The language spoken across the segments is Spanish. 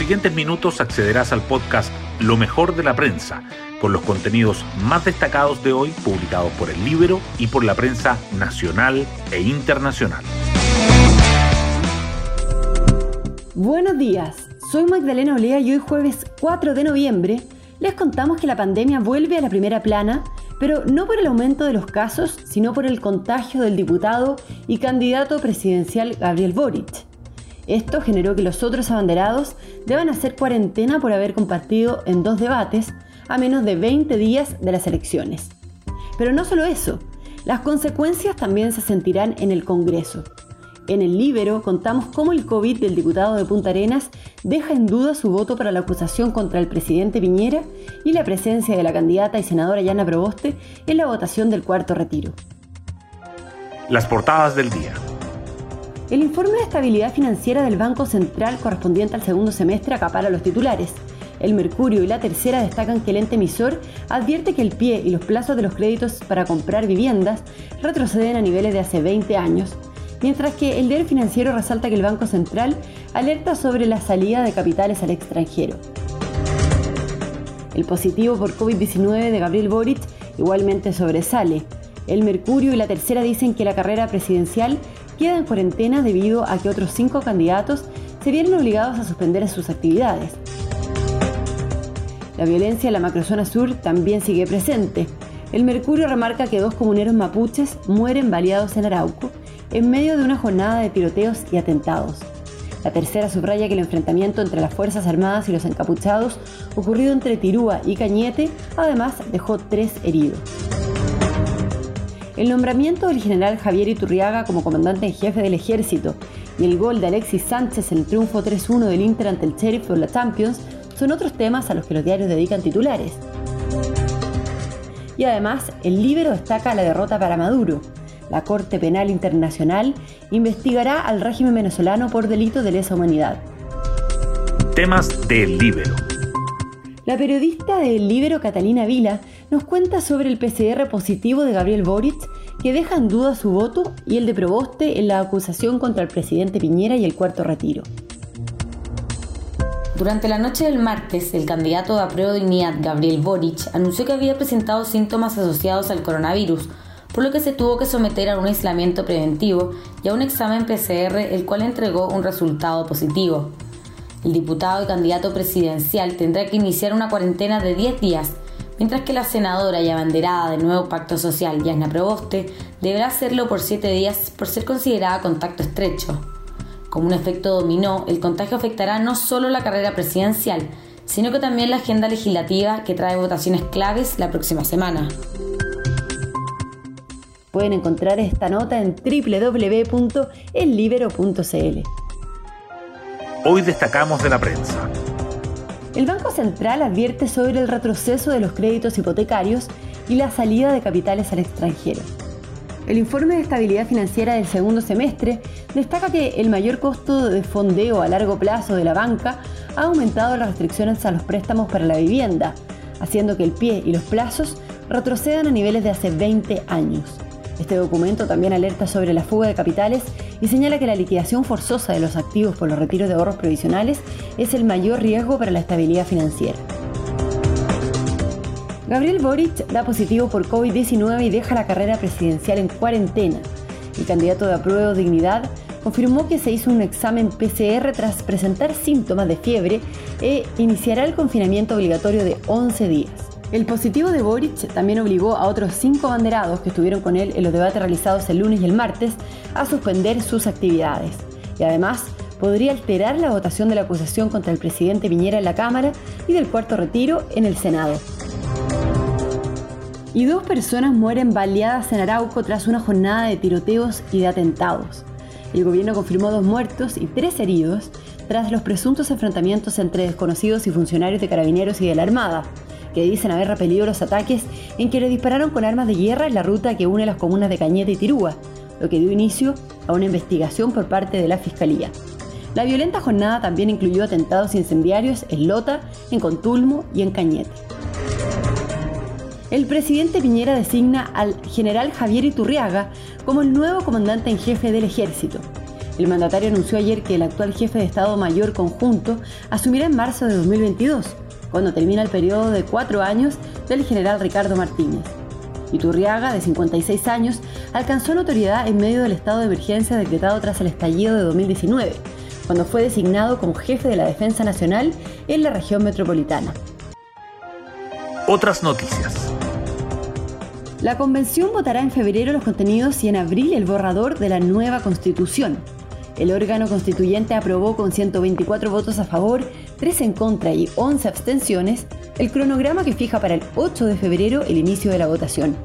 siguientes minutos accederás al podcast Lo mejor de la prensa, con los contenidos más destacados de hoy publicados por el Libro y por la prensa nacional e internacional. Buenos días, soy Magdalena Olea y hoy jueves 4 de noviembre les contamos que la pandemia vuelve a la primera plana, pero no por el aumento de los casos, sino por el contagio del diputado y candidato presidencial Gabriel Boric. Esto generó que los otros abanderados deban hacer cuarentena por haber compartido en dos debates a menos de 20 días de las elecciones. Pero no solo eso, las consecuencias también se sentirán en el Congreso. En el Libero contamos cómo el COVID del diputado de Punta Arenas deja en duda su voto para la acusación contra el presidente Piñera y la presencia de la candidata y senadora Yana Proboste en la votación del cuarto retiro. Las portadas del día. El informe de estabilidad financiera del Banco Central correspondiente al segundo semestre acapara los titulares. El Mercurio y la Tercera destacan que el ente emisor advierte que el pie y los plazos de los créditos para comprar viviendas retroceden a niveles de hace 20 años, mientras que el diario financiero resalta que el Banco Central alerta sobre la salida de capitales al extranjero. El positivo por COVID-19 de Gabriel Boric igualmente sobresale. El Mercurio y la Tercera dicen que la carrera presidencial queda en cuarentena debido a que otros cinco candidatos se vieron obligados a suspender sus actividades. La violencia en la macrozona sur también sigue presente. El Mercurio remarca que dos comuneros mapuches mueren baleados en Arauco en medio de una jornada de tiroteos y atentados. La tercera subraya que el enfrentamiento entre las Fuerzas Armadas y los encapuchados ocurrido entre Tirúa y Cañete además dejó tres heridos. El nombramiento del general Javier Iturriaga como comandante en jefe del ejército y el gol de Alexis Sánchez en el triunfo 3-1 del Inter ante el Sheriff por la Champions son otros temas a los que los diarios dedican titulares. Y además, el Libro destaca la derrota para Maduro. La Corte Penal Internacional investigará al régimen venezolano por delito de lesa humanidad. Temas del Libro. La periodista del Libro Catalina Vila nos cuenta sobre el PCR positivo de Gabriel Boric que deja en duda su voto y el de Proboste en la acusación contra el presidente Piñera y el cuarto retiro. Durante la noche del martes, el candidato de apruebo dignidad Gabriel Boric anunció que había presentado síntomas asociados al coronavirus, por lo que se tuvo que someter a un aislamiento preventivo y a un examen PCR, el cual entregó un resultado positivo. El diputado y candidato presidencial tendrá que iniciar una cuarentena de 10 días mientras que la senadora y abanderada del nuevo Pacto Social, Yasna Proboste, deberá hacerlo por siete días por ser considerada contacto estrecho. Como un efecto dominó, el contagio afectará no solo la carrera presidencial, sino que también la agenda legislativa que trae votaciones claves la próxima semana. Pueden encontrar esta nota en www.ellibero.cl. Hoy destacamos de la prensa. El Banco Central advierte sobre el retroceso de los créditos hipotecarios y la salida de capitales al extranjero. El informe de estabilidad financiera del segundo semestre destaca que el mayor costo de fondeo a largo plazo de la banca ha aumentado las restricciones a los préstamos para la vivienda, haciendo que el pie y los plazos retrocedan a niveles de hace 20 años. Este documento también alerta sobre la fuga de capitales y señala que la liquidación forzosa de los activos por los retiros de ahorros provisionales es el mayor riesgo para la estabilidad financiera. Gabriel Boric da positivo por COVID-19 y deja la carrera presidencial en cuarentena. El candidato de apruebo dignidad confirmó que se hizo un examen PCR tras presentar síntomas de fiebre e iniciará el confinamiento obligatorio de 11 días. El positivo de Boric también obligó a otros cinco banderados que estuvieron con él en los debates realizados el lunes y el martes a suspender sus actividades. Y además podría alterar la votación de la acusación contra el presidente Piñera en la Cámara y del cuarto retiro en el Senado. Y dos personas mueren baleadas en Arauco tras una jornada de tiroteos y de atentados. El gobierno confirmó dos muertos y tres heridos tras los presuntos enfrentamientos entre desconocidos y funcionarios de carabineros y de la Armada que dicen haber repelido los ataques en que le dispararon con armas de guerra en la ruta que une las comunas de Cañete y Tirúa, lo que dio inicio a una investigación por parte de la Fiscalía. La violenta jornada también incluyó atentados incendiarios en Lota, en Contulmo y en Cañete. El presidente Piñera designa al general Javier Iturriaga como el nuevo comandante en jefe del ejército. El mandatario anunció ayer que el actual jefe de Estado Mayor conjunto asumirá en marzo de 2022, cuando termina el periodo de cuatro años del general Ricardo Martínez. Iturriaga, de 56 años, alcanzó notoriedad en medio del estado de emergencia decretado tras el estallido de 2019, cuando fue designado como jefe de la Defensa Nacional en la región metropolitana. Otras noticias. La convención votará en febrero los contenidos y en abril el borrador de la nueva constitución. El órgano constituyente aprobó con 124 votos a favor, 3 en contra y 11 abstenciones el cronograma que fija para el 8 de febrero el inicio de la votación.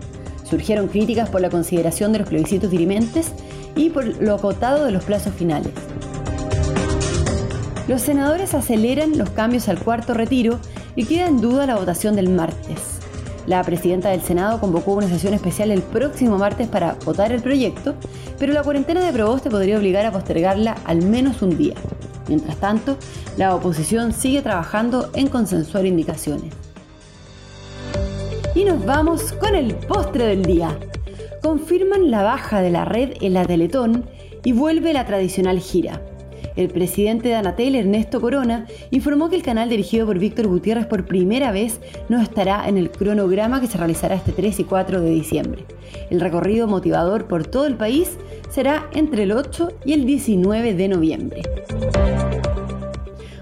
Surgieron críticas por la consideración de los plebiscitos dirimentes y por lo acotado de los plazos finales. Los senadores aceleran los cambios al cuarto retiro y queda en duda la votación del martes. La presidenta del Senado convocó una sesión especial el próximo martes para votar el proyecto, pero la cuarentena de Proboste podría obligar a postergarla al menos un día. Mientras tanto, la oposición sigue trabajando en consensuar indicaciones. Y nos vamos con el postre del día. Confirman la baja de la red en la Teletón y vuelve la tradicional gira. El presidente de Anatel, Ernesto Corona, informó que el canal dirigido por Víctor Gutiérrez por primera vez no estará en el cronograma que se realizará este 3 y 4 de diciembre. El recorrido motivador por todo el país será entre el 8 y el 19 de noviembre.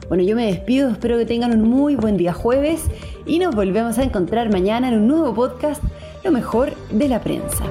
Bueno, yo me despido, espero que tengan un muy buen día jueves y nos volvemos a encontrar mañana en un nuevo podcast, Lo mejor de la prensa.